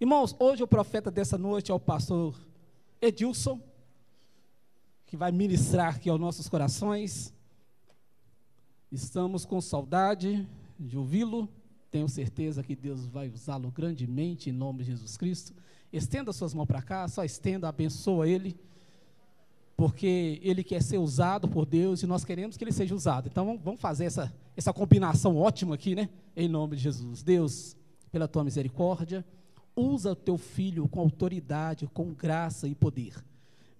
Irmãos, hoje o profeta dessa noite é o pastor Edilson, que vai ministrar aqui aos nossos corações. Estamos com saudade de ouvi-lo. Tenho certeza que Deus vai usá-lo grandemente em nome de Jesus Cristo. Estenda suas mãos para cá, só estenda, abençoa ele, porque ele quer ser usado por Deus e nós queremos que ele seja usado. Então vamos fazer essa, essa combinação ótima aqui, né? Em nome de Jesus. Deus, pela tua misericórdia, usa o teu filho com autoridade, com graça e poder.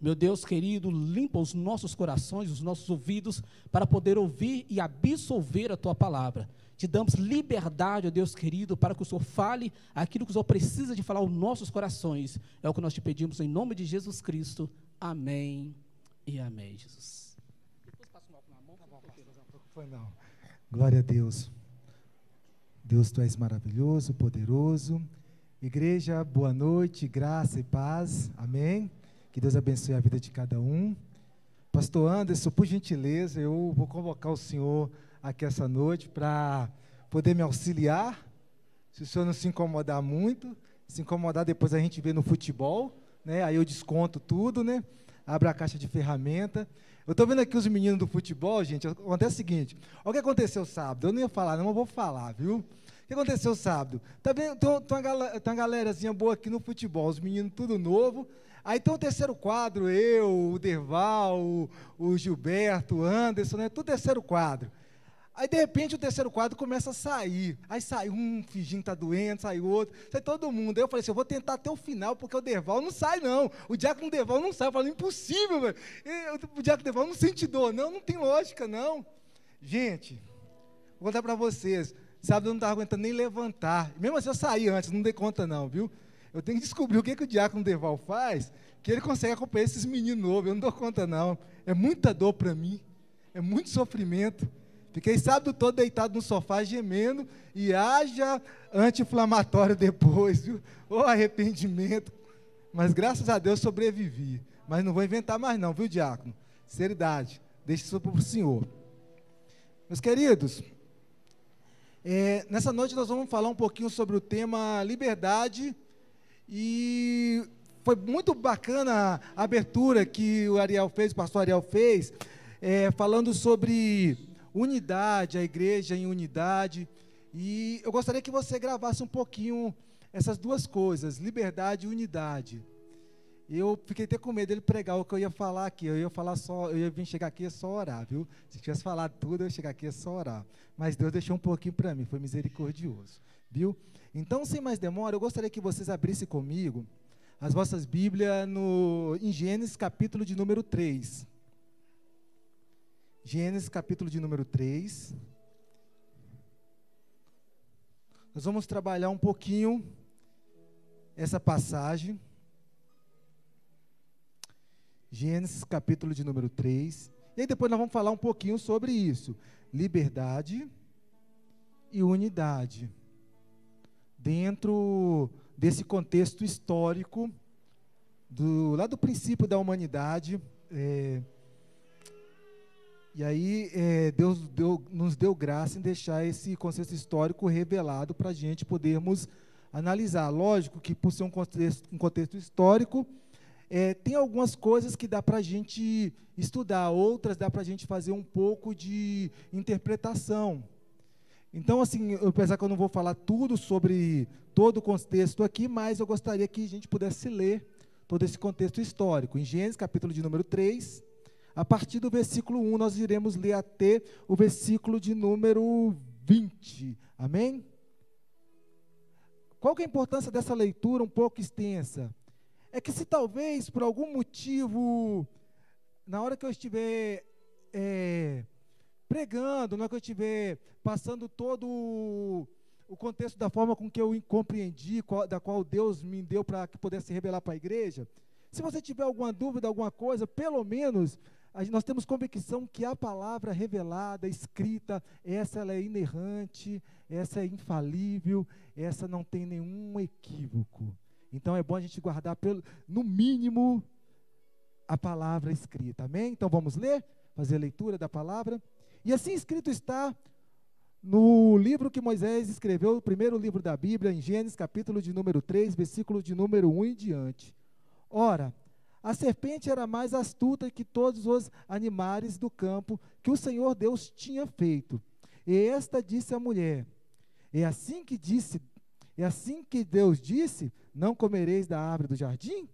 Meu Deus querido, limpa os nossos corações, os nossos ouvidos, para poder ouvir e absolver a tua palavra. Te damos liberdade, ó Deus querido, para que o Senhor fale aquilo que o Senhor precisa de falar aos nossos corações. É o que nós te pedimos em nome de Jesus Cristo. Amém e amém, Jesus. Glória a Deus. Deus, tu és maravilhoso, poderoso. Igreja, boa noite, graça e paz. Amém. Que Deus abençoe a vida de cada um. Pastor Anderson, por gentileza, eu vou convocar o senhor aqui essa noite para poder me auxiliar. Se o senhor não se incomodar muito, se incomodar depois a gente vê no futebol, né? Aí eu desconto tudo, né? Abra a caixa de ferramenta. Eu estou vendo aqui os meninos do futebol, gente. Acontece o seguinte: olha o que aconteceu sábado. Eu não ia falar, não, mas vou falar, viu? Que aconteceu sábado? Tá vendo, tem, uma, galera, uma galerazinha boa aqui no futebol, os meninos tudo novo. Aí tem o terceiro quadro, eu, o Derval, o, o Gilberto, o Anderson, né? Tudo terceiro quadro. Aí, de repente, o terceiro quadro começa a sair. Aí sai um fingindo que está doente, sai outro, sai todo mundo. Aí eu falei assim: eu vou tentar até o final, porque o Derval não sai, não. O Diácono Derval não sai. Eu falei: impossível, velho. O Diácono Derval não sente dor. Não, não tem lógica, não. Gente, vou contar para vocês. Sábado eu não estava aguentando nem levantar. Mesmo assim, eu saí antes, não dei conta, não, viu? Eu tenho que descobrir o que, que o Diácono Derval faz, que ele consegue acompanhar esses meninos novos. Eu não dou conta, não. É muita dor para mim. É muito sofrimento. Fiquei sábado todo deitado no sofá gemendo e haja anti-inflamatório depois, viu? Ou arrependimento. Mas graças a Deus sobrevivi. Mas não vou inventar mais não, viu, diácono? Seriedade. Deixe isso para o Senhor. Meus queridos, é, nessa noite nós vamos falar um pouquinho sobre o tema liberdade e foi muito bacana a abertura que o Ariel fez, o pastor Ariel fez, é, falando sobre unidade, a igreja em unidade. E eu gostaria que você gravasse um pouquinho essas duas coisas, liberdade e unidade. Eu fiquei até com medo dele pregar o que eu ia falar aqui. Eu ia falar só, eu ia vir chegar aqui e só orar, viu? Se tivesse falado tudo, eu ia chegar aqui e só orar. Mas Deus deixou um pouquinho para mim, foi misericordioso, viu? Então, sem mais demora, eu gostaria que vocês abrissem comigo as vossas Bíblias no, em Gênesis capítulo de número 3. Gênesis capítulo de número 3. Nós vamos trabalhar um pouquinho essa passagem. Gênesis capítulo de número 3. E aí depois nós vamos falar um pouquinho sobre isso. Liberdade e unidade. Dentro desse contexto histórico, do, lá do princípio da humanidade, é, e aí é, Deus deu, nos deu graça em deixar esse contexto histórico revelado para a gente podermos analisar. Lógico que por ser um contexto, um contexto histórico, é, tem algumas coisas que dá para a gente estudar, outras dá para a gente fazer um pouco de interpretação. Então, assim, apesar que eu não vou falar tudo sobre todo o contexto aqui, mas eu gostaria que a gente pudesse ler todo esse contexto histórico. Em Gênesis, capítulo de número 3, a partir do versículo 1, nós iremos ler até o versículo de número 20. Amém? Qual é a importância dessa leitura um pouco extensa? É que se talvez, por algum motivo, na hora que eu estiver é, pregando, na hora que eu estiver passando todo o contexto da forma com que eu compreendi, qual, da qual Deus me deu para que pudesse revelar para a igreja, se você tiver alguma dúvida, alguma coisa, pelo menos nós temos convicção que a palavra revelada, escrita, essa ela é inerrante, essa é infalível, essa não tem nenhum equívoco. Então é bom a gente guardar, pelo, no mínimo, a palavra escrita. Amém? Então vamos ler, fazer a leitura da palavra. E assim escrito está no livro que Moisés escreveu, o primeiro livro da Bíblia, em Gênesis, capítulo de número 3, versículo de número 1 em diante. Ora, a serpente era mais astuta que todos os animais do campo que o Senhor Deus tinha feito. E esta disse à mulher: É assim que disse, é assim que Deus disse: Não comereis da árvore do jardim?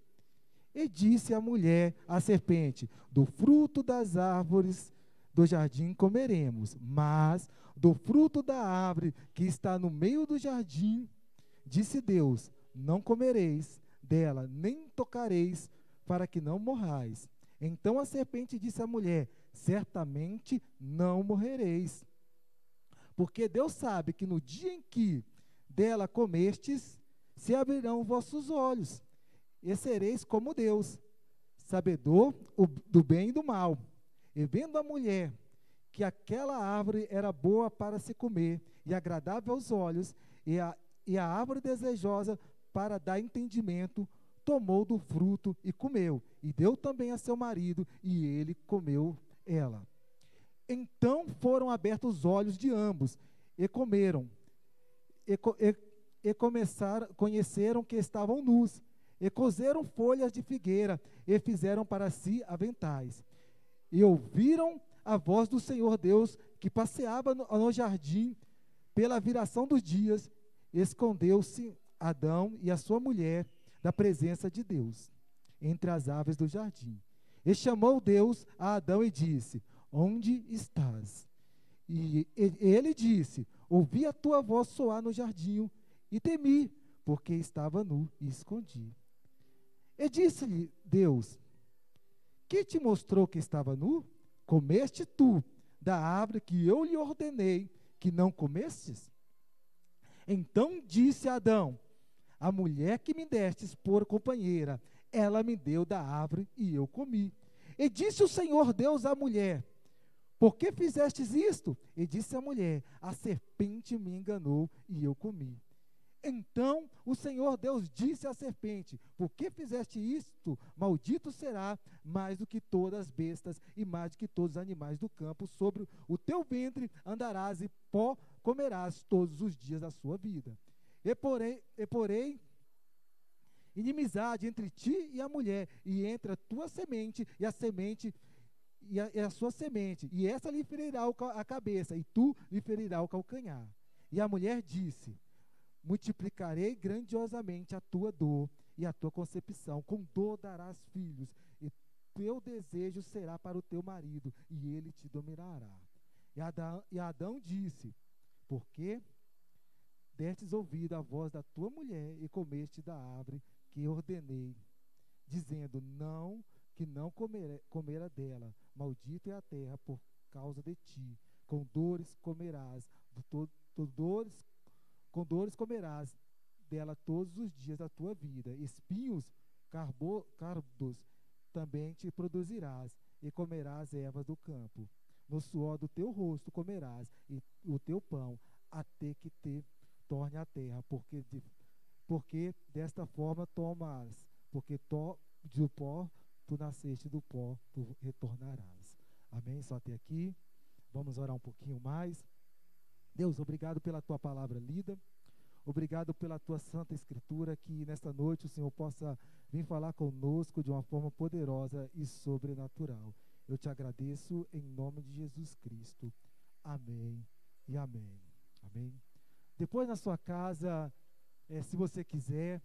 E disse a mulher à serpente: Do fruto das árvores do jardim comeremos, mas do fruto da árvore que está no meio do jardim, disse Deus: Não comereis dela, nem tocareis, para que não morrais. Então a serpente disse à mulher: Certamente não morrereis. Porque Deus sabe que no dia em que dela comestes, se abrirão vossos olhos, e sereis como Deus, sabedor do bem e do mal. E vendo a mulher que aquela árvore era boa para se comer e agradável aos olhos, e a, e a árvore desejosa para dar entendimento, tomou do fruto e comeu, e deu também a seu marido, e ele comeu ela. Então foram abertos os olhos de ambos, e comeram, e, e, e começaram, conheceram que estavam nus, e cozeram folhas de figueira, e fizeram para si aventais. E ouviram a voz do Senhor Deus que passeava no, no jardim pela viração dos dias, escondeu-se Adão e a sua mulher da presença de Deus entre as aves do jardim. E chamou Deus a Adão e disse: Onde estás? E ele disse: Ouvi a tua voz soar no jardim e temi, porque estava nu e escondi. E disse-lhe Deus: Que te mostrou que estava nu? Comeste tu da árvore que eu lhe ordenei que não comestes? Então disse Adão: A mulher que me destes por companheira, ela me deu da árvore e eu comi. E disse o Senhor Deus à mulher: Por que fizestes isto? E disse a mulher: A serpente me enganou e eu comi. Então o Senhor Deus disse à serpente: Por que fizeste isto? Maldito será mais do que todas as bestas e mais do que todos os animais do campo. Sobre o teu ventre andarás e pó comerás todos os dias da sua vida. E porém, e porém inimizade entre ti e a mulher, e entre a tua semente e a semente e a, e a sua semente, e essa lhe ferirá a cabeça, e tu lhe ferirá o calcanhar. E a mulher disse: multiplicarei grandiosamente a tua dor e a tua concepção. Com dor darás filhos, e teu desejo será para o teu marido, e ele te dominará. E Adão, e Adão disse: Porque destes ouvido a voz da tua mulher e comeste da árvore que ordenei, dizendo: Não, que não comera dela. Maldito é a terra por causa de ti. Com dores comerás, do, dores com dores comerás dela todos os dias da tua vida. Espinhos carbo, também te produzirás, e comerás ervas do campo. No suor do teu rosto comerás e o teu pão, até que te torne a terra, porque, de, porque desta forma tomas, porque to, do pó tu nasceste, do pó tu retornarás. Amém? Só até aqui. Vamos orar um pouquinho mais. Deus, obrigado pela tua palavra lida. Obrigado pela tua santa escritura, que nesta noite o Senhor possa vir falar conosco de uma forma poderosa e sobrenatural. Eu te agradeço em nome de Jesus Cristo. Amém e amém. Amém. Depois na sua casa, é, se você quiser,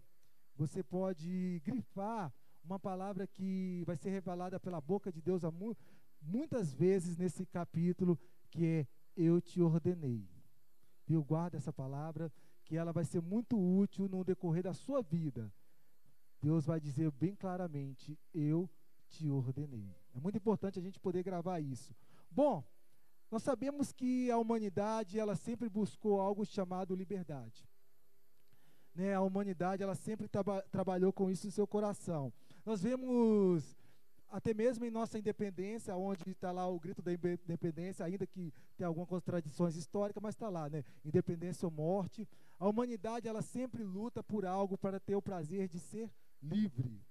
você pode grifar uma palavra que vai ser revelada pela boca de Deus mu muitas vezes nesse capítulo, que é Eu te ordenei. Viu? Guarda essa palavra, que ela vai ser muito útil no decorrer da sua vida. Deus vai dizer bem claramente: Eu te ordenei. É muito importante a gente poder gravar isso. Bom, nós sabemos que a humanidade ela sempre buscou algo chamado liberdade. Né? A humanidade ela sempre traba trabalhou com isso no seu coração. Nós vemos até mesmo em nossa independência, onde está lá o grito da independência, ainda que tem algumas contradições históricas, mas está lá, né? Independência ou morte. A humanidade ela sempre luta por algo para ter o prazer de ser livre.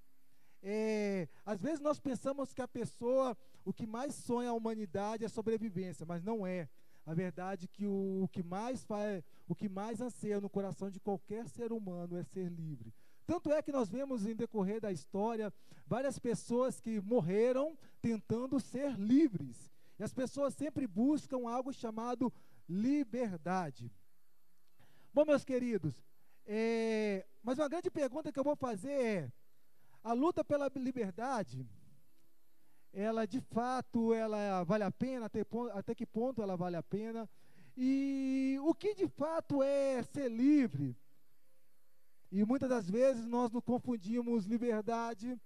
É, às vezes nós pensamos que a pessoa, o que mais sonha a humanidade é sobrevivência, mas não é. A verdade que o, o que mais faz, o que mais anseia no coração de qualquer ser humano é ser livre. Tanto é que nós vemos em decorrer da história várias pessoas que morreram tentando ser livres. E as pessoas sempre buscam algo chamado liberdade. Bom, meus queridos, é, mas uma grande pergunta que eu vou fazer é: a luta pela liberdade, ela de fato ela vale a pena? Até, até que ponto ela vale a pena? E o que de fato é ser livre? E muitas das vezes nós nos confundimos liberdade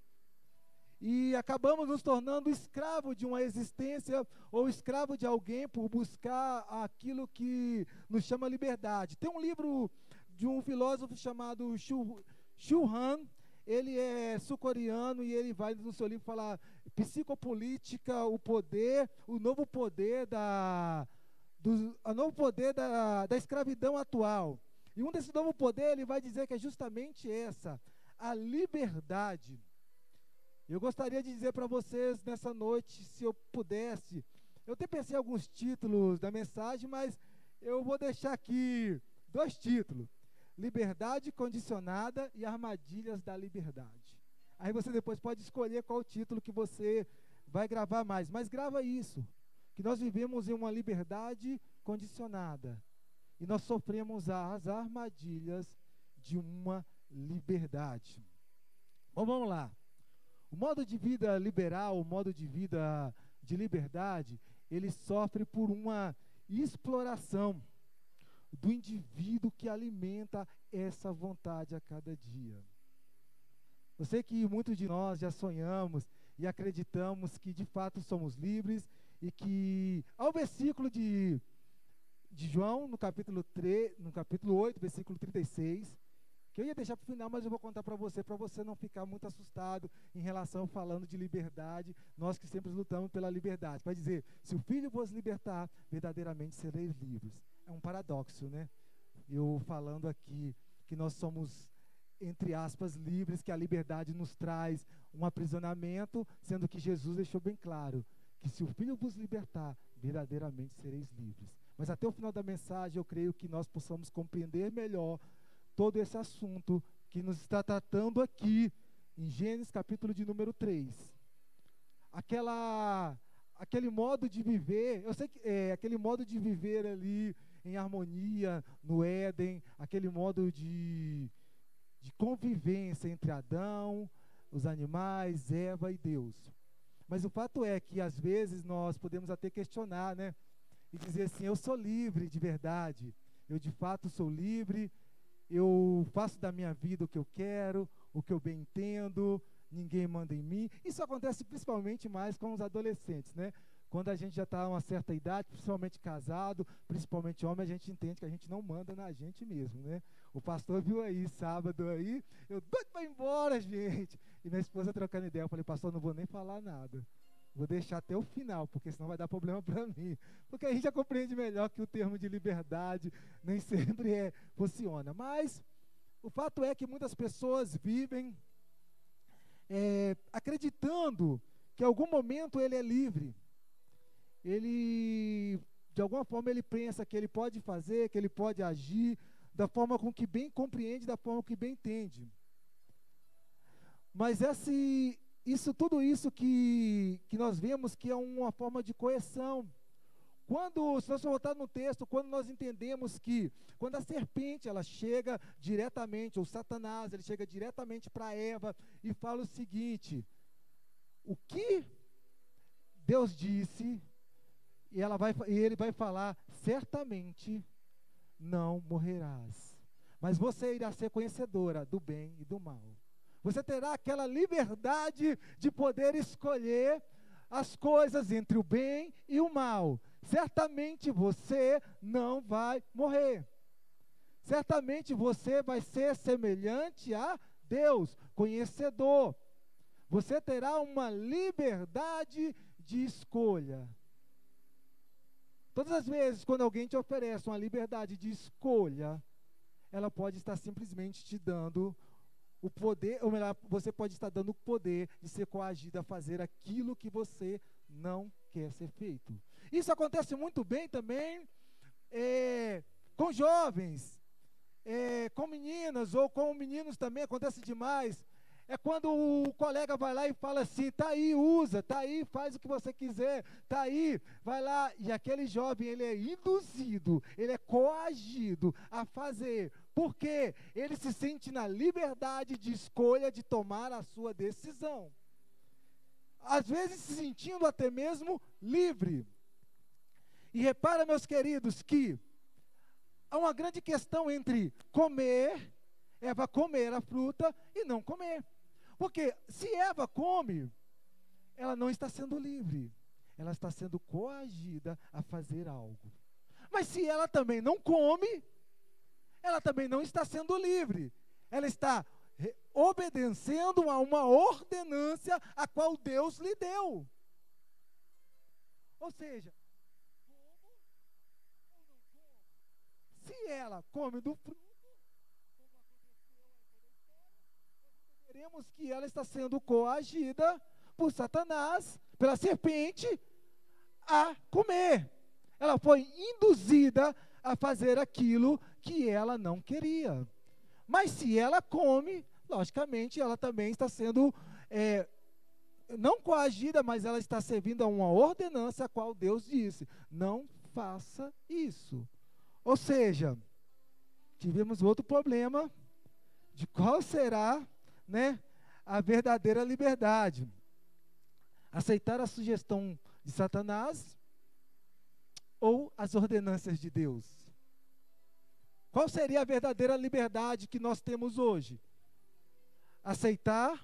e acabamos nos tornando escravo de uma existência ou escravo de alguém por buscar aquilo que nos chama liberdade. Tem um livro de um filósofo chamado Shu, Han, ele é sul-coreano e ele vai no seu livro falar psicopolítica, o poder, o novo poder da do, o novo poder da, da escravidão atual. E um desse novo poder, ele vai dizer que é justamente essa, a liberdade. Eu gostaria de dizer para vocês nessa noite, se eu pudesse, eu até pensei em alguns títulos da mensagem, mas eu vou deixar aqui dois títulos: Liberdade condicionada e Armadilhas da liberdade. Aí você depois pode escolher qual título que você vai gravar mais, mas grava isso, que nós vivemos em uma liberdade condicionada e nós sofremos as armadilhas de uma liberdade. Bom, vamos lá. O modo de vida liberal, o modo de vida de liberdade, ele sofre por uma exploração do indivíduo que alimenta essa vontade a cada dia. Eu sei que muitos de nós já sonhamos e acreditamos que de fato somos livres e que ao versículo de de João, no capítulo, 3, no capítulo 8, versículo 36, que eu ia deixar para o final, mas eu vou contar para você, para você não ficar muito assustado em relação falando de liberdade, nós que sempre lutamos pela liberdade. Vai dizer, se o Filho vos libertar, verdadeiramente sereis livres. É um paradoxo, né? Eu falando aqui que nós somos, entre aspas, livres, que a liberdade nos traz um aprisionamento, sendo que Jesus deixou bem claro que se o Filho vos libertar, verdadeiramente sereis livres. Mas até o final da mensagem, eu creio que nós possamos compreender melhor todo esse assunto que nos está tratando aqui em Gênesis capítulo de número 3. Aquela aquele modo de viver, eu sei que é aquele modo de viver ali em harmonia no Éden, aquele modo de de convivência entre Adão, os animais, Eva e Deus. Mas o fato é que às vezes nós podemos até questionar, né? E dizer assim: eu sou livre de verdade, eu de fato sou livre, eu faço da minha vida o que eu quero, o que eu bem entendo, ninguém manda em mim. Isso acontece principalmente mais com os adolescentes, né? Quando a gente já está a uma certa idade, principalmente casado, principalmente homem, a gente entende que a gente não manda na gente mesmo, né? O pastor viu aí, sábado aí, eu doido para embora, gente. E minha esposa trocando ideia, eu falei, pastor, não vou nem falar nada. Vou deixar até o final, porque senão vai dar problema para mim. Porque a gente já compreende melhor que o termo de liberdade nem sempre é, funciona. Mas o fato é que muitas pessoas vivem é, acreditando que em algum momento ele é livre. Ele, de alguma forma, ele pensa que ele pode fazer, que ele pode agir da forma com que bem compreende, da forma que bem entende. Mas esse, isso, tudo isso que, que nós vemos que é uma forma de coerção. Quando, se nós voltar no texto, quando nós entendemos que quando a serpente ela chega diretamente, ou Satanás, ele chega diretamente para Eva e fala o seguinte: o que Deus disse, e, ela vai, e ele vai falar, certamente não morrerás, mas você irá ser conhecedora do bem e do mal. Você terá aquela liberdade de poder escolher as coisas entre o bem e o mal. Certamente você não vai morrer. Certamente você vai ser semelhante a Deus, conhecedor. Você terá uma liberdade de escolha. Todas as vezes quando alguém te oferece uma liberdade de escolha, ela pode estar simplesmente te dando o poder, ou melhor, você pode estar dando o poder de ser coagido a fazer aquilo que você não quer ser feito. Isso acontece muito bem também é, com jovens, é, com meninas ou com meninos também, acontece demais. É quando o colega vai lá e fala assim: tá aí, usa, tá aí, faz o que você quiser, tá aí, vai lá. E aquele jovem, ele é induzido, ele é coagido a fazer, porque ele se sente na liberdade de escolha de tomar a sua decisão. Às vezes se sentindo até mesmo livre. E repara, meus queridos, que há uma grande questão entre comer, Eva comer a fruta e não comer. Porque se Eva come, ela não está sendo livre, ela está sendo coagida a fazer algo. Mas se ela também não come, ela também não está sendo livre, ela está obedecendo a uma ordenância a qual Deus lhe deu. Ou seja, se ela come do fruto, veremos que ela está sendo coagida por Satanás, pela serpente, a comer. Ela foi induzida a fazer aquilo que ela não queria. Mas se ela come, logicamente ela também está sendo é, não coagida, mas ela está servindo a uma ordenança a qual Deus disse: não faça isso. Ou seja, tivemos outro problema de qual será né, a verdadeira liberdade. Aceitar a sugestão de Satanás ou as ordenanças de Deus? Qual seria a verdadeira liberdade que nós temos hoje? Aceitar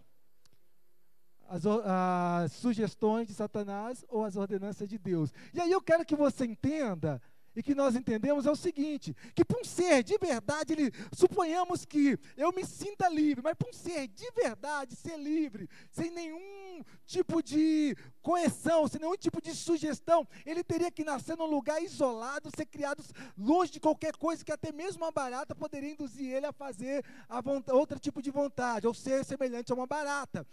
as, as, sugestões de Satanás ou as ordenanças de Deus. E aí eu quero que você entenda e que nós entendemos é o seguinte: que para um ser de verdade, ele, suponhamos que eu me sinta livre, mas para um ser de verdade ser livre, sem nenhum tipo de coerção, sem nenhum tipo de sugestão, ele teria que nascer num lugar isolado, ser criado longe de qualquer coisa que até mesmo uma barata poderia induzir ele a fazer a outro tipo de vontade, ou ser semelhante a uma barata.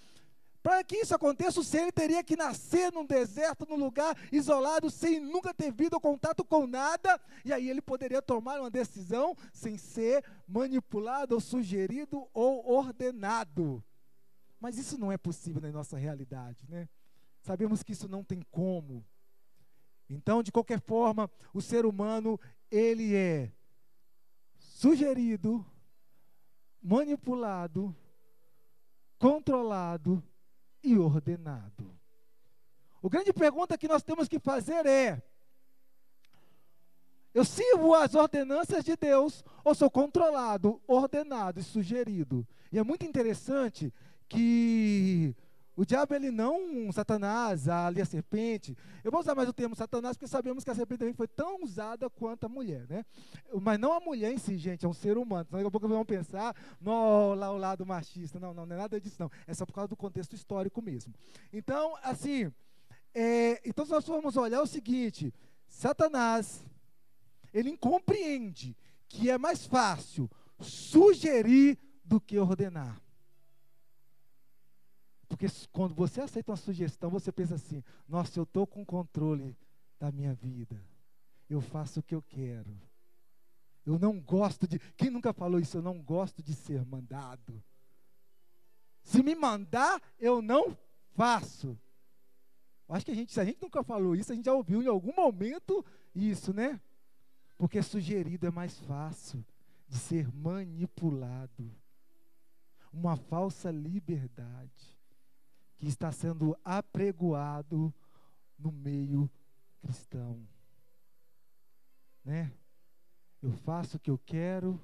Para que isso aconteça, o ser ele teria que nascer num deserto, num lugar isolado, sem nunca ter vindo contato com nada, e aí ele poderia tomar uma decisão sem ser manipulado, ou sugerido ou ordenado. Mas isso não é possível na nossa realidade, né? Sabemos que isso não tem como. Então, de qualquer forma, o ser humano, ele é sugerido, manipulado, controlado e ordenado. O grande pergunta que nós temos que fazer é: eu sirvo as ordenanças de Deus ou sou controlado, ordenado e sugerido? E é muito interessante que o diabo, ele não, Satanás, ali a serpente. Eu vou usar mais o termo Satanás, porque sabemos que a serpente também foi tão usada quanto a mulher, né? Mas não a mulher em si, gente, é um ser humano. Então, daqui a pouco vamos pensar no lá, o lado machista. Não, não, não é nada disso, não. É só por causa do contexto histórico mesmo. Então, assim, é, então se nós formos olhar o seguinte: Satanás, ele compreende que é mais fácil sugerir do que ordenar. Porque quando você aceita uma sugestão, você pensa assim: nossa, eu estou com controle da minha vida. Eu faço o que eu quero. Eu não gosto de. Quem nunca falou isso? Eu não gosto de ser mandado. Se me mandar, eu não faço. Acho que a gente, se a gente nunca falou isso, a gente já ouviu em algum momento isso, né? Porque sugerido é mais fácil de ser manipulado. Uma falsa liberdade que está sendo apregoado no meio cristão. Né? Eu faço o que eu quero,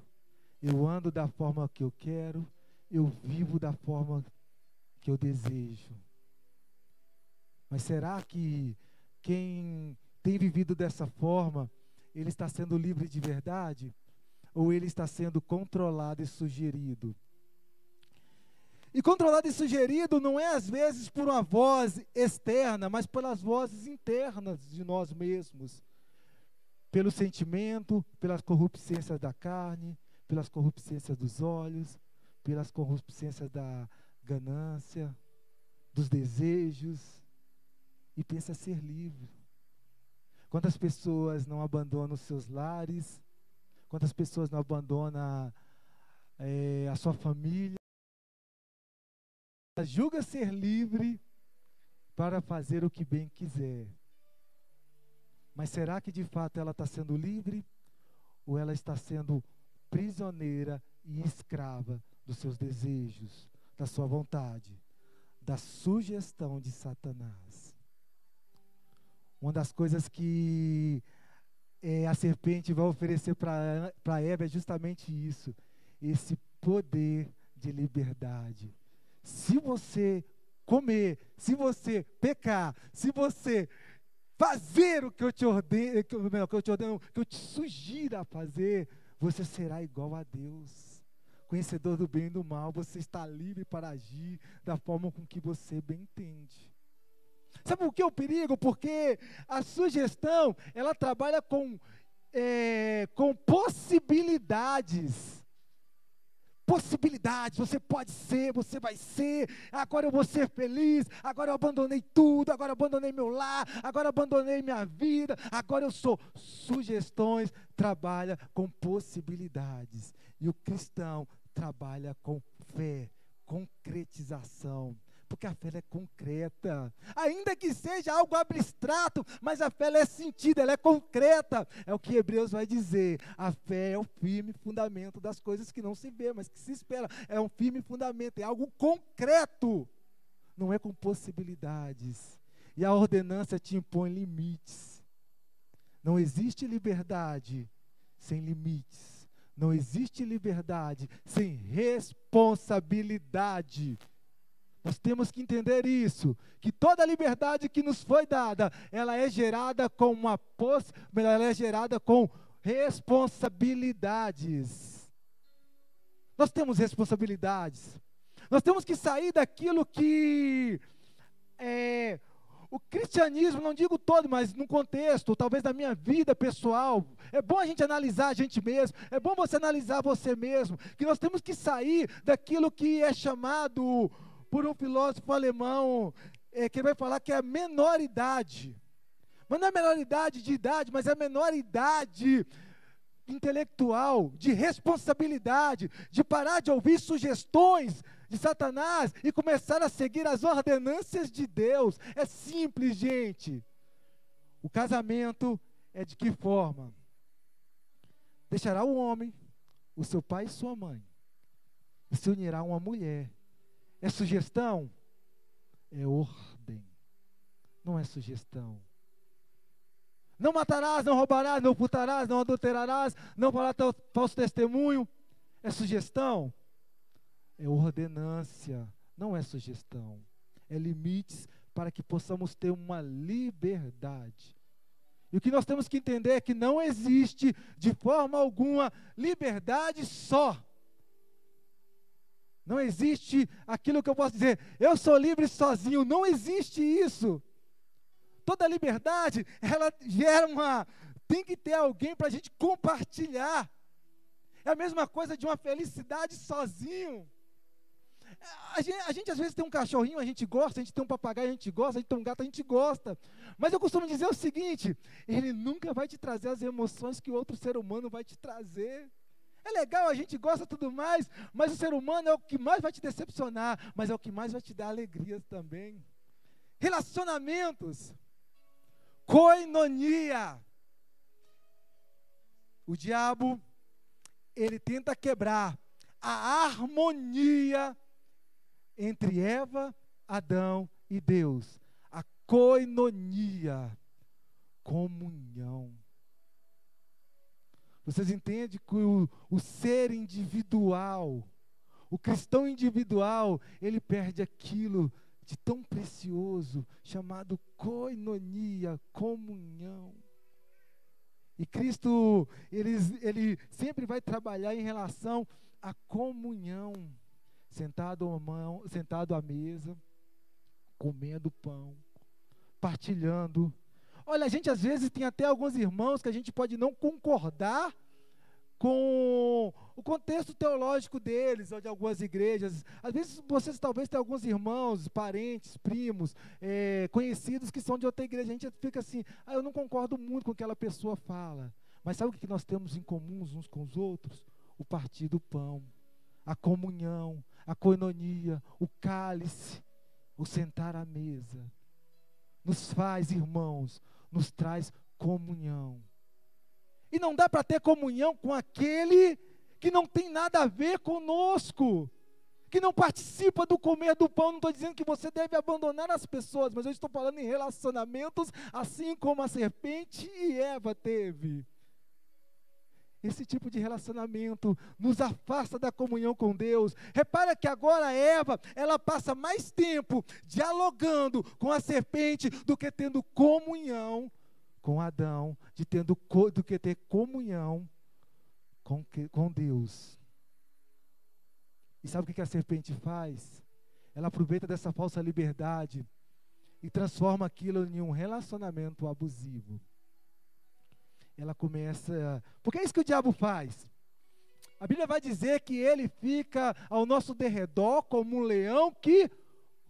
eu ando da forma que eu quero, eu vivo da forma que eu desejo. Mas será que quem tem vivido dessa forma, ele está sendo livre de verdade? Ou ele está sendo controlado e sugerido? E controlado e sugerido não é às vezes por uma voz externa, mas pelas vozes internas de nós mesmos. Pelo sentimento, pelas corrupçências da carne, pelas corrupçências dos olhos, pelas corrupçências da ganância, dos desejos, e pensa ser livre. Quantas pessoas não abandonam os seus lares? Quantas pessoas não abandonam é, a sua família? Julga ser livre para fazer o que bem quiser. Mas será que de fato ela está sendo livre? Ou ela está sendo prisioneira e escrava dos seus desejos, da sua vontade, da sugestão de Satanás? Uma das coisas que é, a serpente vai oferecer para Eva é justamente isso: esse poder de liberdade. Se você comer, se você pecar, se você fazer o que eu te ordeno, que, eu te ordeno, que eu te sugiro a fazer, você será igual a Deus. Conhecedor do bem e do mal, você está livre para agir da forma com que você bem entende. Sabe o que é o perigo? Porque a sugestão, ela trabalha com, é, com possibilidades possibilidades. Você pode ser, você vai ser. Agora eu vou ser feliz. Agora eu abandonei tudo. Agora eu abandonei meu lar. Agora eu abandonei minha vida. Agora eu sou. Sugestões trabalha com possibilidades. E o cristão trabalha com fé, concretização porque a fé é concreta. Ainda que seja algo abstrato, mas a fé é sentida, ela é concreta. É o que Hebreus vai dizer. A fé é o firme fundamento das coisas que não se vê, mas que se espera. É um firme fundamento, é algo concreto. Não é com possibilidades. E a ordenança te impõe limites. Não existe liberdade sem limites. Não existe liberdade sem responsabilidade. Nós temos que entender isso, que toda liberdade que nos foi dada, ela é gerada com uma poss, ela é gerada com responsabilidades. Nós temos responsabilidades. Nós temos que sair daquilo que é, o cristianismo, não digo todo, mas num contexto, talvez da minha vida pessoal, é bom a gente analisar a gente mesmo, é bom você analisar você mesmo, que nós temos que sair daquilo que é chamado por um filósofo alemão, é, que vai falar que é a menoridade. Mas não é menoridade de idade, mas é a menoridade intelectual, de responsabilidade, de parar de ouvir sugestões de Satanás e começar a seguir as ordenâncias de Deus. É simples, gente. O casamento é de que forma? Deixará o homem, o seu pai e sua mãe, e se unirá a uma mulher, é sugestão? É ordem. Não é sugestão. Não matarás, não roubarás, não furtarás, não adulterarás, não falarás falso testemunho. É sugestão? É ordenância, não é sugestão. É limites para que possamos ter uma liberdade. E o que nós temos que entender é que não existe de forma alguma liberdade só. Não existe aquilo que eu posso dizer, eu sou livre sozinho. Não existe isso. Toda liberdade, ela gera uma. Tem que ter alguém para a gente compartilhar. É a mesma coisa de uma felicidade sozinho. A gente, a gente, às vezes tem um cachorrinho, a gente gosta, a gente tem um papagaio, a gente gosta, a gente tem um gato, a gente gosta. Mas eu costumo dizer o seguinte: ele nunca vai te trazer as emoções que outro ser humano vai te trazer. É legal, a gente gosta tudo mais, mas o ser humano é o que mais vai te decepcionar, mas é o que mais vai te dar alegrias também. Relacionamentos, coinonia. O diabo, ele tenta quebrar a harmonia entre Eva, Adão e Deus. A coinonia, comunhão. Vocês entendem que o, o ser individual, o cristão individual, ele perde aquilo de tão precioso chamado coinonia, comunhão. E Cristo, ele, ele sempre vai trabalhar em relação à comunhão, sentado à, mão, sentado à mesa, comendo pão, partilhando Olha, a gente às vezes tem até alguns irmãos que a gente pode não concordar com o contexto teológico deles, ou de algumas igrejas. Às vezes vocês talvez tenham alguns irmãos, parentes, primos, é, conhecidos que são de outra igreja. A gente fica assim, ah, eu não concordo muito com o que aquela pessoa fala. Mas sabe o que nós temos em comum uns com os outros? O partir do pão, a comunhão, a coinonia, o cálice, o sentar à mesa. Nos faz irmãos, nos traz comunhão. E não dá para ter comunhão com aquele que não tem nada a ver conosco, que não participa do comer do pão. Não estou dizendo que você deve abandonar as pessoas, mas eu estou falando em relacionamentos, assim como a serpente e Eva teve. Esse tipo de relacionamento nos afasta da comunhão com Deus. Repara que agora Eva, ela passa mais tempo dialogando com a serpente do que tendo comunhão com Adão, de tendo do que ter comunhão com, com Deus. E sabe o que a serpente faz? Ela aproveita dessa falsa liberdade e transforma aquilo em um relacionamento abusivo. Ela começa. Porque é isso que o diabo faz. A Bíblia vai dizer que ele fica ao nosso derredor como um leão que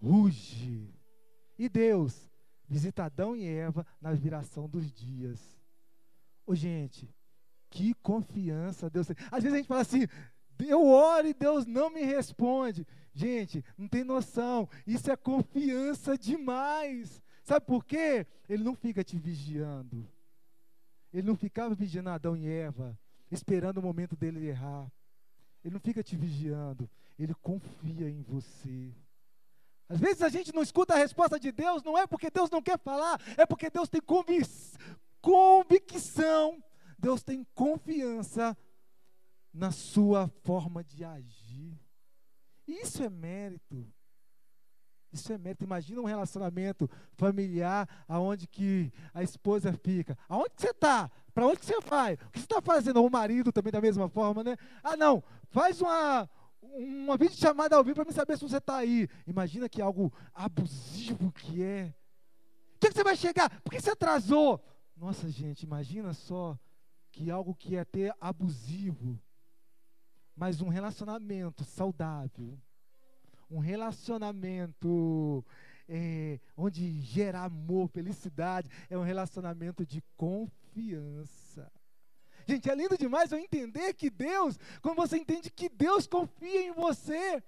ruge. E Deus visita Adão e Eva na viração dos dias. Ô, gente, que confiança Deus tem. Às vezes a gente fala assim, eu oro e Deus não me responde. Gente, não tem noção. Isso é confiança demais. Sabe por quê? Ele não fica te vigiando. Ele não ficava vigiando Adão e Eva, esperando o momento dele errar. Ele não fica te vigiando. Ele confia em você. Às vezes a gente não escuta a resposta de Deus, não é porque Deus não quer falar, é porque Deus tem convic convicção, Deus tem confiança na sua forma de agir. Isso é mérito. Isso é. Imagina um relacionamento familiar aonde que a esposa fica. Aonde você está? Para onde você vai? O que você está fazendo? O marido também da mesma forma, né? Ah, não. Faz uma, uma vídeo chamada ao vivo para me saber se você está aí. Imagina que algo abusivo que é. O que, que você vai chegar? Por que você atrasou? Nossa, gente, imagina só que algo que é ter abusivo, mas um relacionamento saudável, um relacionamento é, onde gera amor, felicidade, é um relacionamento de confiança. Gente, é lindo demais eu entender que Deus, quando você entende que Deus confia em você.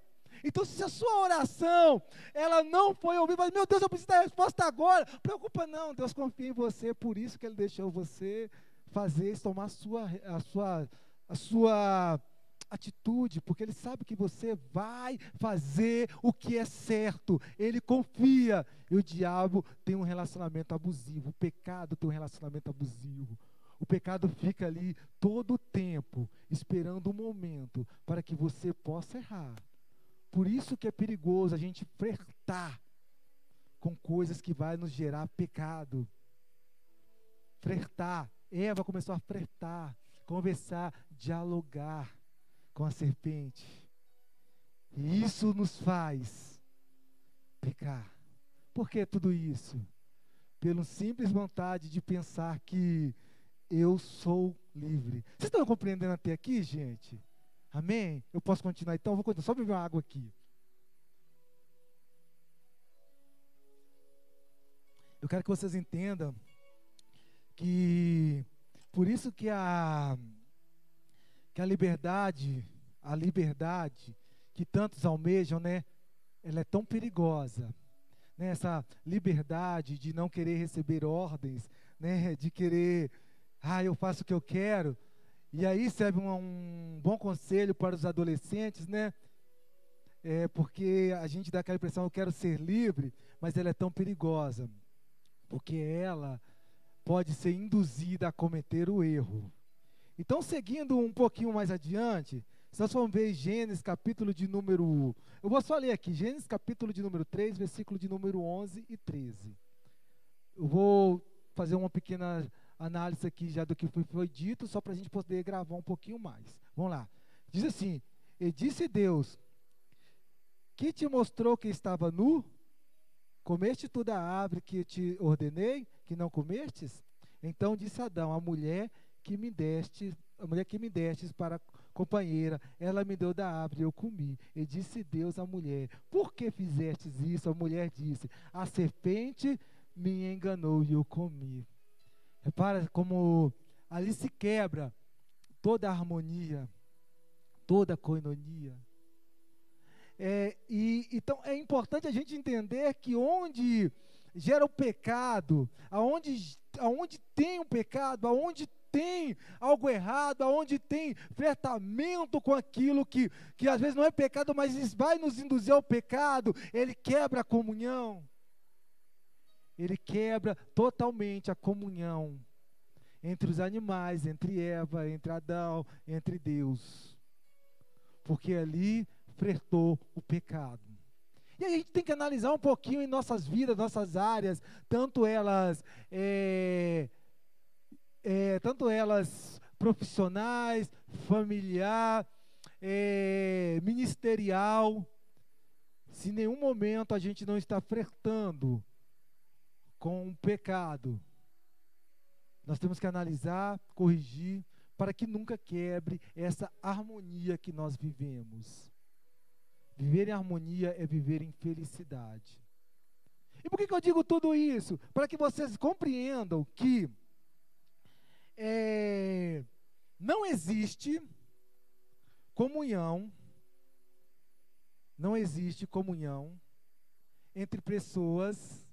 Então, se a sua oração, ela não foi ouvida, mas, meu Deus, eu preciso da resposta agora. Preocupa não, Deus confia em você, por isso que Ele deixou você fazer isso, tomar a sua, a sua, a sua atitude, porque Ele sabe que você vai fazer o que é certo. Ele confia. E o diabo tem um relacionamento abusivo, o pecado tem um relacionamento abusivo. O pecado fica ali todo o tempo, esperando o um momento para que você possa errar. Por isso que é perigoso a gente flertar com coisas que vai nos gerar pecado. Flertar. Eva começou a flertar, conversar, dialogar com a serpente. E isso nos faz pecar. Por que tudo isso? Pela simples vontade de pensar que eu sou livre. Vocês estão compreendendo até aqui, gente? Amém? Eu posso continuar então? Vou continuar. Só beber uma água aqui. Eu quero que vocês entendam que por isso que a que a liberdade, a liberdade que tantos almejam, né? Ela é tão perigosa. Né? Essa liberdade de não querer receber ordens, né? De querer ah, eu faço o que eu quero. E aí serve um, um bom conselho para os adolescentes, né? É porque a gente dá aquela impressão, eu quero ser livre, mas ela é tão perigosa, porque ela pode ser induzida a cometer o erro. Então, seguindo um pouquinho mais adiante, nós vamos ver Gênesis capítulo de número. Eu vou só ler aqui, Gênesis capítulo de número 3, versículo de número 11 e 13. Eu vou fazer uma pequena análise aqui já do que foi, foi dito, só para a gente poder gravar um pouquinho mais. Vamos lá. Diz assim: E disse Deus: Que te mostrou que estava nu? Comeste toda a árvore que te ordenei, que não comestes? Então disse Adão: A mulher que me deste a mulher que me destes para companheira, ela me deu da árvore, eu comi. E disse Deus à mulher: Por que fizestes isso? A mulher disse: A serpente me enganou e eu comi. Repara como ali se quebra toda a harmonia, toda a coinonia. É, e, então é importante a gente entender que onde gera o pecado, aonde, aonde tem o pecado, aonde tem algo errado, aonde tem flertamento com aquilo que, que às vezes não é pecado, mas vai nos induzir ao pecado, ele quebra a comunhão. Ele quebra totalmente a comunhão entre os animais, entre Eva, entre Adão, entre Deus. Porque ali flertou o pecado. E a gente tem que analisar um pouquinho em nossas vidas, nossas áreas, tanto elas, é, é, tanto elas profissionais, familiar, é, ministerial. Se em nenhum momento a gente não está flertando com o pecado, nós temos que analisar, corrigir, para que nunca quebre essa harmonia que nós vivemos. Viver em harmonia é viver em felicidade. E por que, que eu digo tudo isso? Para que vocês compreendam que é, não existe comunhão, não existe comunhão entre pessoas.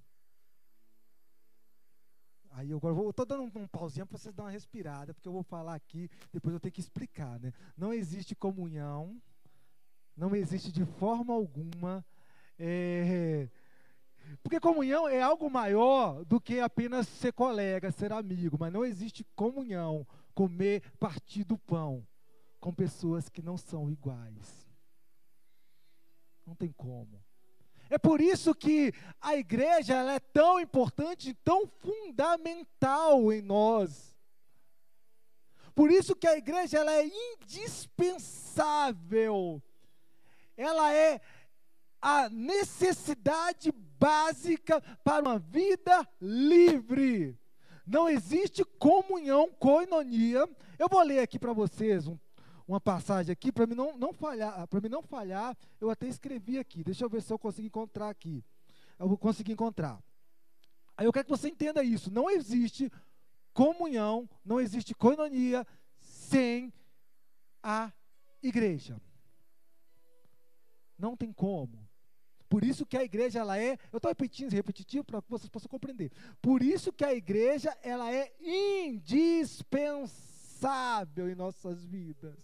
Aí eu agora estou dando um, um pausinho para vocês dar uma respirada, porque eu vou falar aqui, depois eu tenho que explicar, né? Não existe comunhão não existe de forma alguma. É, porque comunhão é algo maior do que apenas ser colega, ser amigo, mas não existe comunhão, comer, partir do pão com pessoas que não são iguais. Não tem como. É por isso que a igreja é tão importante, tão fundamental em nós. Por isso que a igreja ela é indispensável ela é a necessidade básica para uma vida livre. Não existe comunhão, coinonia. Eu vou ler aqui para vocês um, uma passagem aqui para mim não, não falhar, para mim não falhar. Eu até escrevi aqui. Deixa eu ver se eu consigo encontrar aqui. Eu vou conseguir encontrar. Aí eu quero que você entenda isso. Não existe comunhão, não existe coinonia sem a igreja. Não tem como. Por isso que a igreja ela é, eu estou repetindo, repetitivo para que vocês possam compreender. Por isso que a igreja ela é indispensável em nossas vidas.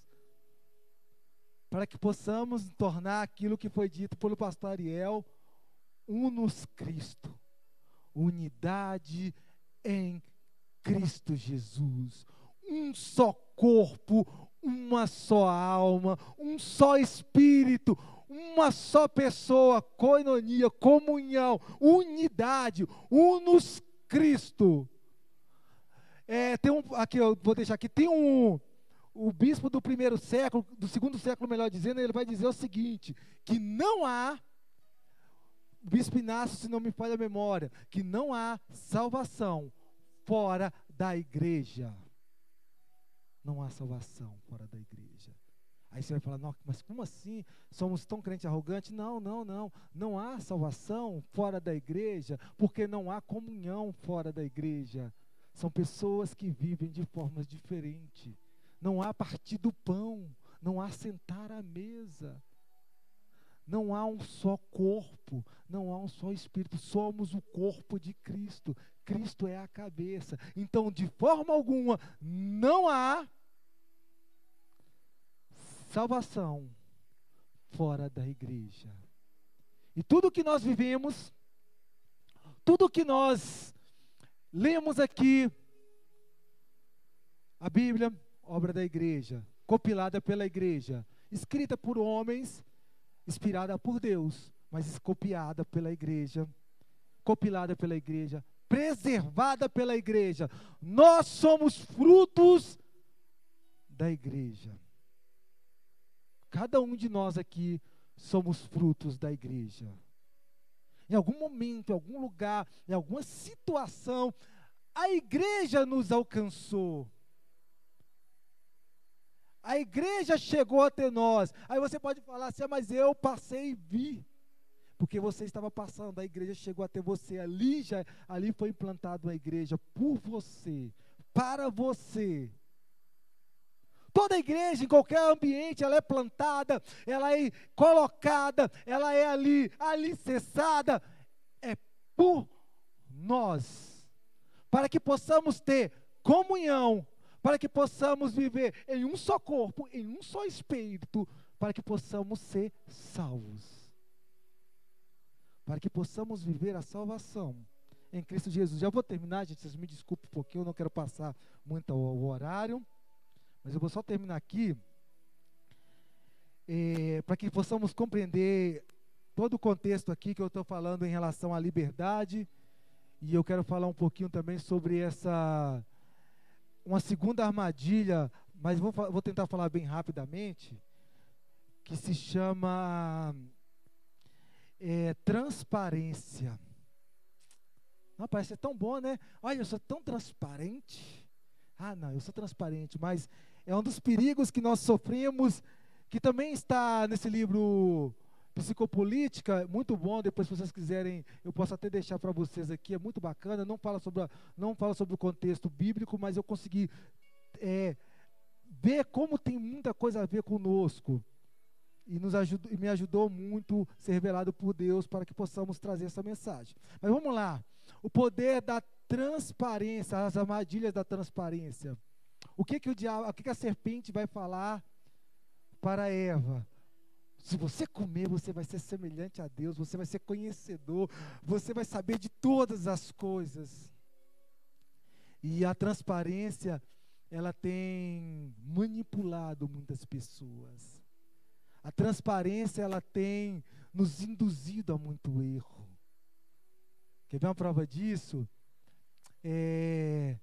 Para que possamos tornar aquilo que foi dito pelo pastor Ariel, unos Cristo. Unidade em Cristo Jesus. Um só corpo, uma só alma, um só espírito, uma só pessoa, coinonia, comunhão, unidade, unus Cristo. É, tem um, aqui eu vou deixar aqui, tem um, o bispo do primeiro século, do segundo século, melhor dizendo, ele vai dizer o seguinte: que não há, o bispo Inácio, se não me falha a memória, que não há salvação fora da igreja. Não há salvação fora da igreja. Aí você vai falar, não, mas como assim? Somos tão crente arrogante? Não, não, não. Não há salvação fora da igreja, porque não há comunhão fora da igreja. São pessoas que vivem de formas diferentes. Não há partir do pão, não há sentar à mesa. Não há um só corpo, não há um só espírito, somos o corpo de Cristo. Cristo é a cabeça. Então, de forma alguma, não há salvação fora da igreja. E tudo que nós vivemos, tudo que nós lemos aqui, a Bíblia, obra da igreja, compilada pela igreja, escrita por homens, inspirada por Deus, mas copiada pela igreja, compilada pela igreja, preservada pela igreja. Nós somos frutos da igreja. Cada um de nós aqui somos frutos da igreja. Em algum momento, em algum lugar, em alguma situação, a igreja nos alcançou. A igreja chegou até nós. Aí você pode falar assim, ah, mas eu passei e vi. Porque você estava passando, a igreja chegou até você. Ali, já, ali foi implantada a igreja por você, para você. Toda igreja, em qualquer ambiente, ela é plantada, ela é colocada, ela é ali alicerçada. É por nós. Para que possamos ter comunhão para que possamos viver em um só corpo, em um só espírito, para que possamos ser salvos. Para que possamos viver a salvação em Cristo Jesus. Já vou terminar, gente, vocês me desculpem um pouquinho, eu não quero passar muito o horário, mas eu vou só terminar aqui, é, para que possamos compreender todo o contexto aqui que eu estou falando em relação à liberdade, e eu quero falar um pouquinho também sobre essa uma segunda armadilha, mas vou, vou tentar falar bem rapidamente, que se chama é, transparência. Não, parece ser tão bom, né? Olha, eu sou tão transparente. Ah, não, eu sou transparente, mas é um dos perigos que nós sofremos, que também está nesse livro Psicopolítica, muito bom. Depois, se vocês quiserem, eu posso até deixar para vocês aqui. É muito bacana. Não fala sobre, a, não fala sobre o contexto bíblico, mas eu consegui é, ver como tem muita coisa a ver conosco. E, nos ajudou, e me ajudou muito ser revelado por Deus para que possamos trazer essa mensagem. Mas vamos lá. O poder da transparência, as armadilhas da transparência. O que que o diabo, o que, que a serpente vai falar para Eva? Se você comer, você vai ser semelhante a Deus, você vai ser conhecedor, você vai saber de todas as coisas. E a transparência, ela tem manipulado muitas pessoas. A transparência, ela tem nos induzido a muito erro. Quer ver uma prova disso? É,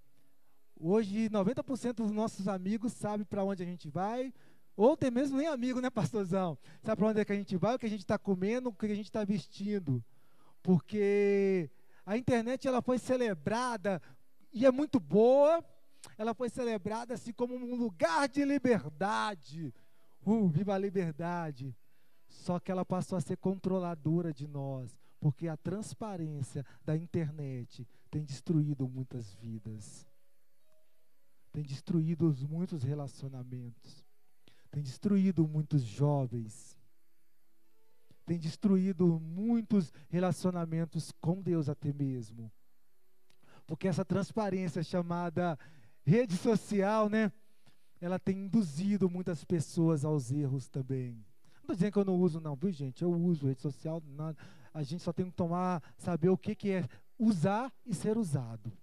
hoje, 90% dos nossos amigos sabem para onde a gente vai, ou tem mesmo nem amigo, né, pastorzão? Sabe para onde é que a gente vai, o que a gente está comendo, o que a gente está vestindo. Porque a internet ela foi celebrada e é muito boa. Ela foi celebrada assim como um lugar de liberdade. Uh, viva a liberdade. Só que ela passou a ser controladora de nós, porque a transparência da internet tem destruído muitas vidas. Tem destruído muitos relacionamentos tem destruído muitos jovens, tem destruído muitos relacionamentos com Deus até mesmo. Porque essa transparência chamada rede social, né? Ela tem induzido muitas pessoas aos erros também. Não estou dizendo que eu não uso, não, viu, gente? Eu uso rede social. Não, a gente só tem que tomar, saber o que, que é usar e ser usado.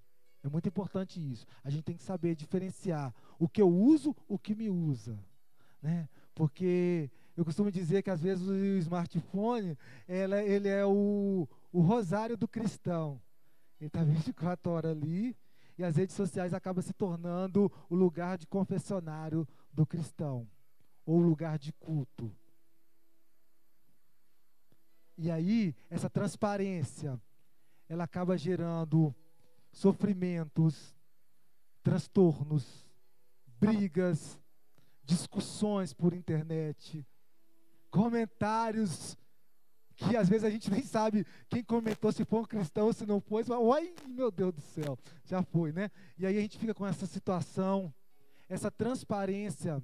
É muito importante isso. A gente tem que saber diferenciar o que eu uso, o que me usa. Né? Porque eu costumo dizer que às vezes o smartphone ela, ele é o, o rosário do cristão. Ele está 24 horas ali e as redes sociais acabam se tornando o lugar de confessionário do cristão ou lugar de culto. E aí, essa transparência, ela acaba gerando sofrimentos, transtornos, brigas, discussões por internet, comentários que às vezes a gente nem sabe quem comentou, se foi um cristão ou se não foi. Oi, meu Deus do céu, já foi, né? E aí a gente fica com essa situação, essa transparência.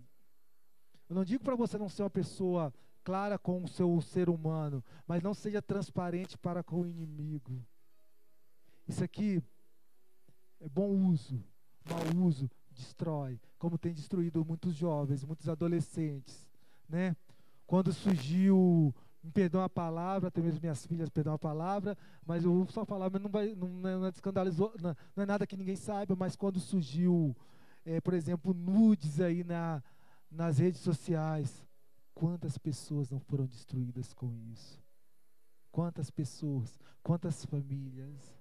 Eu não digo para você não ser uma pessoa clara com o seu ser humano, mas não seja transparente para com o inimigo. Isso aqui bom uso, mau uso destrói, como tem destruído muitos jovens, muitos adolescentes, né? Quando surgiu, me perdoa a palavra, até mesmo minhas filhas perdão a palavra, mas eu vou só falar, mas não, vai, não, não é não, não, é nada que ninguém saiba, mas quando surgiu, é, por exemplo, nudes aí na, nas redes sociais, quantas pessoas não foram destruídas com isso? Quantas pessoas, quantas famílias?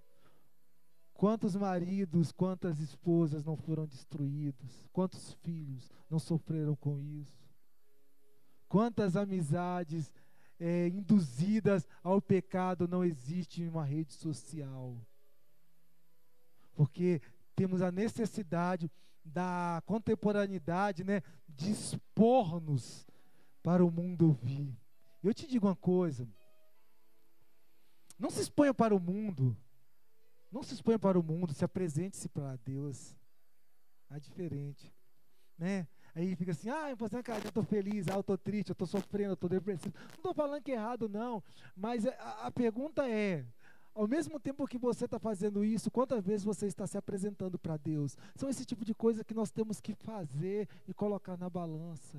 Quantos maridos, quantas esposas não foram destruídos? Quantos filhos não sofreram com isso? Quantas amizades é, induzidas ao pecado não existem em uma rede social? Porque temos a necessidade da contemporaneidade, né, de expor-nos para o mundo ouvir. Eu te digo uma coisa, não se exponha para o mundo, não se exponha para o mundo, se apresente-se para Deus. É diferente, né? Aí fica assim, ah, você, cara, eu estou feliz, ah, eu estou triste, eu estou sofrendo, eu estou depressivo. Não estou falando que é errado, não. Mas a, a pergunta é, ao mesmo tempo que você está fazendo isso, quantas vezes você está se apresentando para Deus? São esse tipo de coisa que nós temos que fazer e colocar na balança.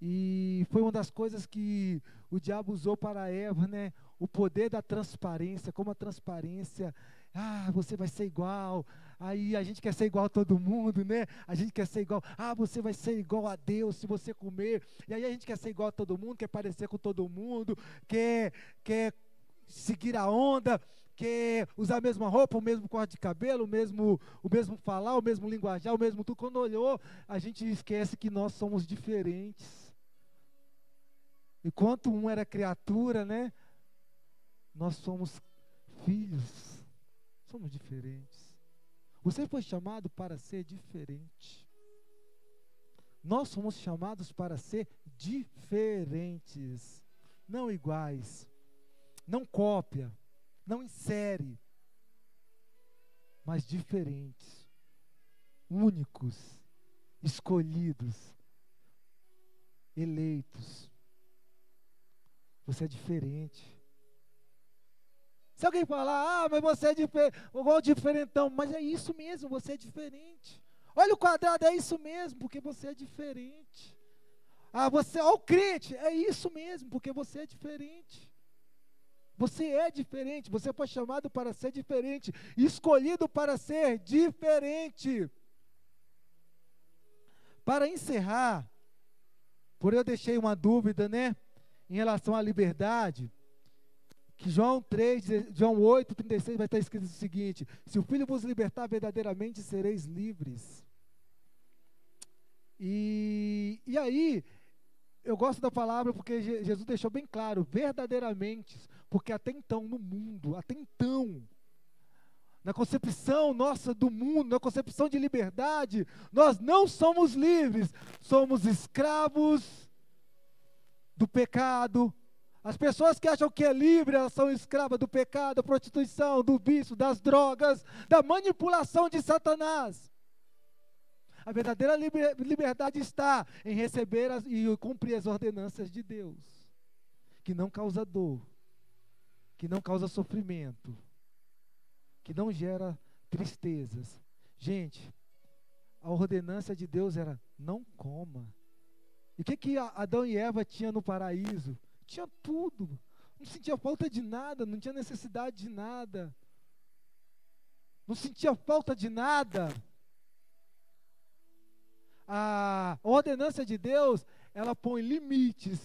E foi uma das coisas que o diabo usou para Eva, né? O poder da transparência, como a transparência, ah, você vai ser igual. Aí a gente quer ser igual a todo mundo, né? A gente quer ser igual, ah, você vai ser igual a Deus se você comer. E aí a gente quer ser igual a todo mundo, quer parecer com todo mundo, quer quer seguir a onda, quer usar a mesma roupa, o mesmo corte de cabelo, o mesmo, o mesmo falar, o mesmo linguajar, o mesmo tudo. Quando olhou, a gente esquece que nós somos diferentes. Enquanto um era criatura, né? Nós somos filhos. Somos diferentes. Você foi chamado para ser diferente. Nós somos chamados para ser diferentes, não iguais. Não cópia, não insere, mas diferentes, únicos, escolhidos, eleitos. Você é diferente. Se alguém falar, ah, mas você é diferente, igual diferentão, mas é isso mesmo, você é diferente. Olha o quadrado, é isso mesmo, porque você é diferente. Ah, você, ó, o crente, é isso mesmo, porque você é diferente. Você é diferente, você foi chamado para ser diferente, escolhido para ser diferente. Para encerrar, por eu deixei uma dúvida, né? Em relação à liberdade, que João 3, João 8, 36 vai estar escrito o seguinte: Se o Filho vos libertar, verdadeiramente sereis livres. E, e aí, eu gosto da palavra porque Jesus deixou bem claro, verdadeiramente, porque até então no mundo, até então, na concepção nossa do mundo, na concepção de liberdade, nós não somos livres, somos escravos do pecado. As pessoas que acham que é livre, elas são escravas do pecado, da prostituição, do vício, das drogas, da manipulação de Satanás. A verdadeira liberdade está em receber as, e cumprir as ordenanças de Deus, que não causa dor, que não causa sofrimento, que não gera tristezas. Gente, a ordenança de Deus era: não coma. E o que, que Adão e Eva tinham no paraíso? Tinha tudo. Não sentia falta de nada, não tinha necessidade de nada. Não sentia falta de nada. A ordenança de Deus, ela põe limites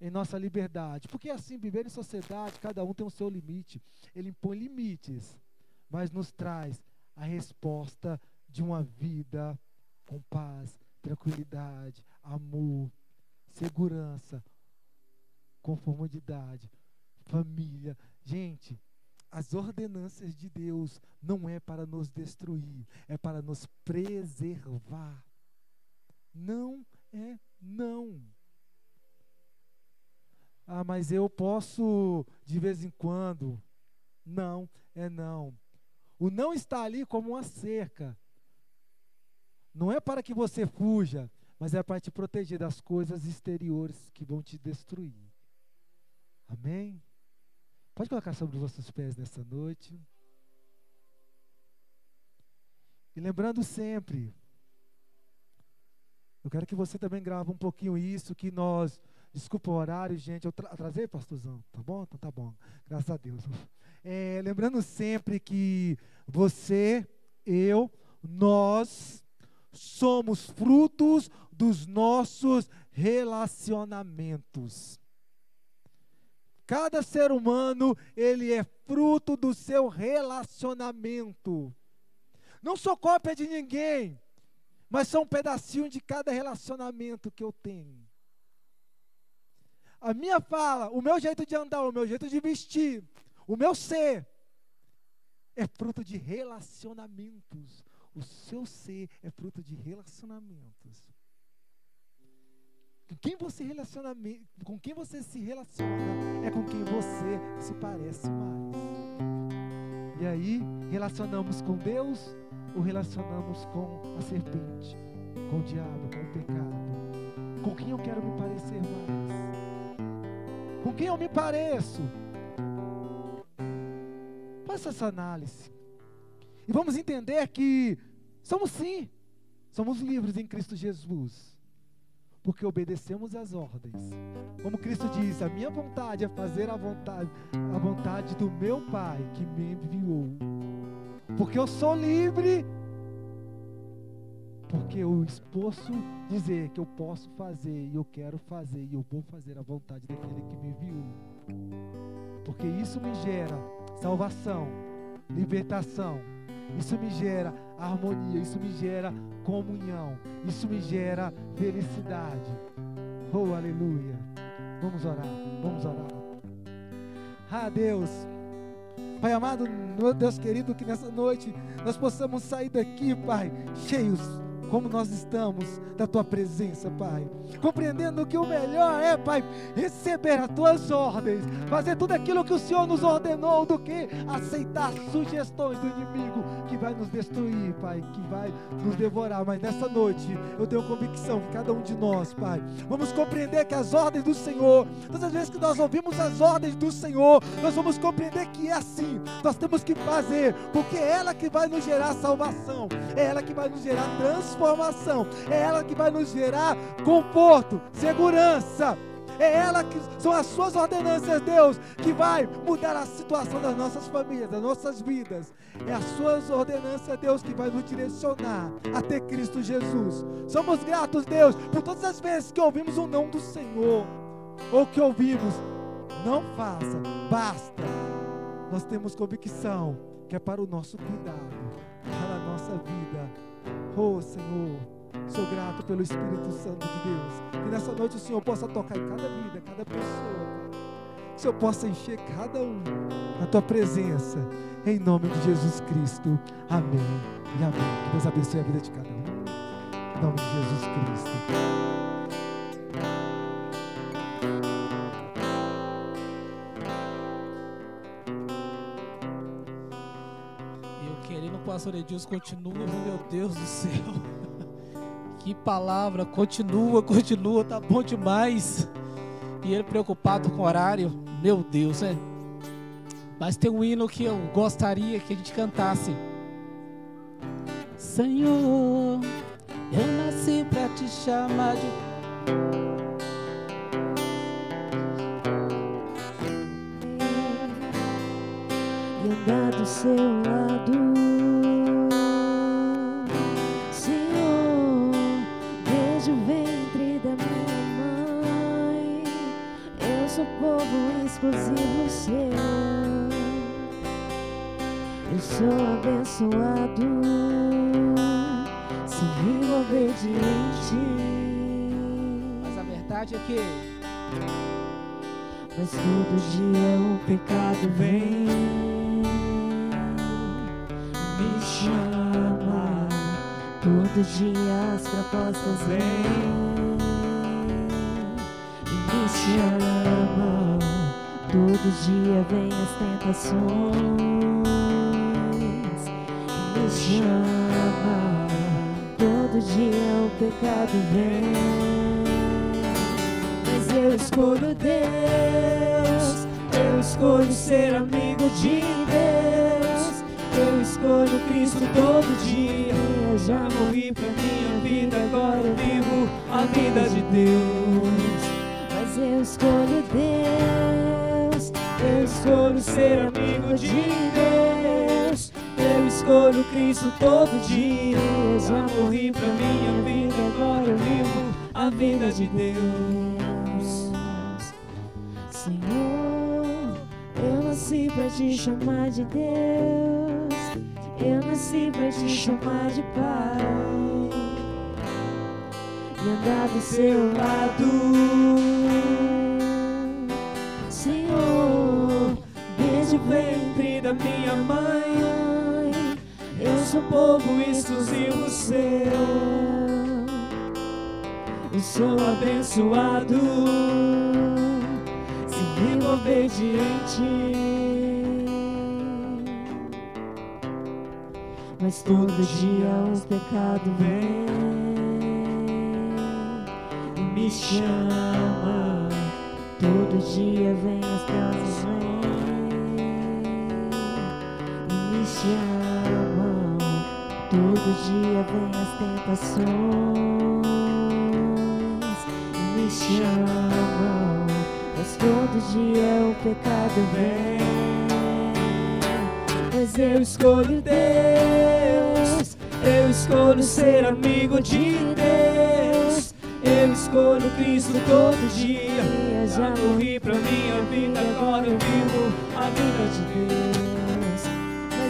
em nossa liberdade. Porque assim, viver em sociedade, cada um tem o seu limite. Ele impõe limites, mas nos traz a resposta de uma vida com paz, tranquilidade, amor, segurança, conformidade, família. Gente, as ordenanças de Deus não é para nos destruir, é para nos preservar. Não é não. Ah, mas eu posso de vez em quando. Não, é não. O não está ali como uma cerca. Não é para que você fuja, mas é para te proteger das coisas exteriores que vão te destruir. Amém? Pode colocar sobre os vossos pés nessa noite. E lembrando sempre, eu quero que você também grave um pouquinho isso, que nós, desculpa o horário, gente, eu tra atrasei, pastorzão, tá bom? Então tá bom, graças a Deus. É, lembrando sempre que você, eu, nós somos frutos dos nossos relacionamentos. Cada ser humano, ele é fruto do seu relacionamento. Não sou cópia de ninguém, mas sou um pedacinho de cada relacionamento que eu tenho. A minha fala, o meu jeito de andar, o meu jeito de vestir, o meu ser, é fruto de relacionamentos. O seu ser é fruto de relacionamentos. Com quem você relaciona, com quem você se relaciona é com quem você se parece mais. E aí, relacionamos com Deus ou relacionamos com a serpente, com o diabo, com o pecado? Com quem eu quero me parecer mais? Com quem eu me pareço? Faça essa análise. E vamos entender que somos sim, somos livres em Cristo Jesus. Porque obedecemos às ordens. Como Cristo diz, a minha vontade é fazer a vontade, a vontade do meu Pai que me enviou. Porque eu sou livre. Porque eu posso dizer que eu posso fazer e eu quero fazer e eu vou fazer a vontade daquele que me enviou. Porque isso me gera salvação, libertação. Isso me gera harmonia, isso me gera comunhão, isso me gera felicidade. Oh, aleluia. Vamos orar, vamos orar. Ah, Deus. Pai amado, meu Deus querido, que nessa noite nós possamos sair daqui, Pai, cheios como nós estamos da tua presença, Pai. Compreendendo que o melhor é, Pai, receber as tuas ordens, fazer tudo aquilo que o Senhor nos ordenou, do que aceitar sugestões do inimigo que vai nos destruir, Pai, que vai nos devorar. Mas nessa noite eu tenho convicção que cada um de nós, Pai, vamos compreender que as ordens do Senhor, todas as vezes que nós ouvimos as ordens do Senhor, nós vamos compreender que é assim, nós temos que fazer, porque é ela que vai nos gerar salvação, é ela que vai nos gerar transformação transformação. É ela que vai nos gerar conforto, segurança. É ela que são as suas ordenanças, Deus, que vai mudar a situação das nossas famílias, das nossas vidas. É as suas ordenanças, Deus, que vai nos direcionar até Cristo Jesus. Somos gratos, Deus, por todas as vezes que ouvimos o não do Senhor, ou que ouvimos, não faça, basta. Nós temos convicção que é para o nosso cuidado, para a nossa vida Oh Senhor, sou grato pelo Espírito Santo de Deus. Que nessa noite o Senhor possa tocar em cada vida, cada pessoa. Que o Senhor possa encher cada um na tua presença. Em nome de Jesus Cristo. Amém e amém. Que Deus abençoe a vida de cada um. Em nome de Jesus Cristo. Pastor Edilson continua, meu Deus do céu. Que palavra, continua, continua, tá bom demais. E ele preocupado com o horário, meu Deus, é. Mas tem um hino que eu gostaria que a gente cantasse. Senhor, eu nasci para te chamar de e andar do seu lado. Povo exclusivo seu. Eu sou abençoado, se vivo obediente. Mas a verdade é que. Mas todo dia o pecado vem, me chama. Todo dia as propostas vêm e me chama. Todo dia vem as tentações e me chama. Todo dia o pecado vem, mas eu escolho Deus. Eu escolho ser amigo de Deus. Eu escolho Cristo todo dia. Eu já morri pra minha vida, agora eu vivo a vida de Deus. Escolho Deus. Eu escolho ser amigo de Deus. Eu escolho Cristo todo dia. Já morri pra minha vida, agora eu vivo a vida de Deus. Senhor, eu nasci pra te chamar de Deus. Eu nasci pra te chamar de Pai. E andar do seu lado. Ventre da minha mãe. sou povo exclusivo seu. Eu sou abençoado se vivo obediente. Mas todo dia o pecado vem e me chama. Todo dia vem as casas vem e me chamam. Todo dia vem as tentações e me chamam. Mas todo dia o pecado vem. Mas eu escolho Deus, eu escolho ser amigo de Deus. Eu escolho Cristo todo dia. Já morri pra minha vida, agora eu vivo a vida de Deus.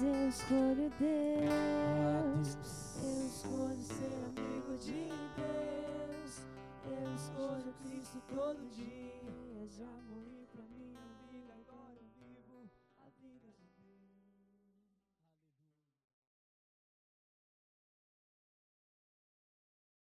Mas eu escolho Deus, eu escolho ser amigo de Deus. Eu escolho Cristo todo dia. Pra mim.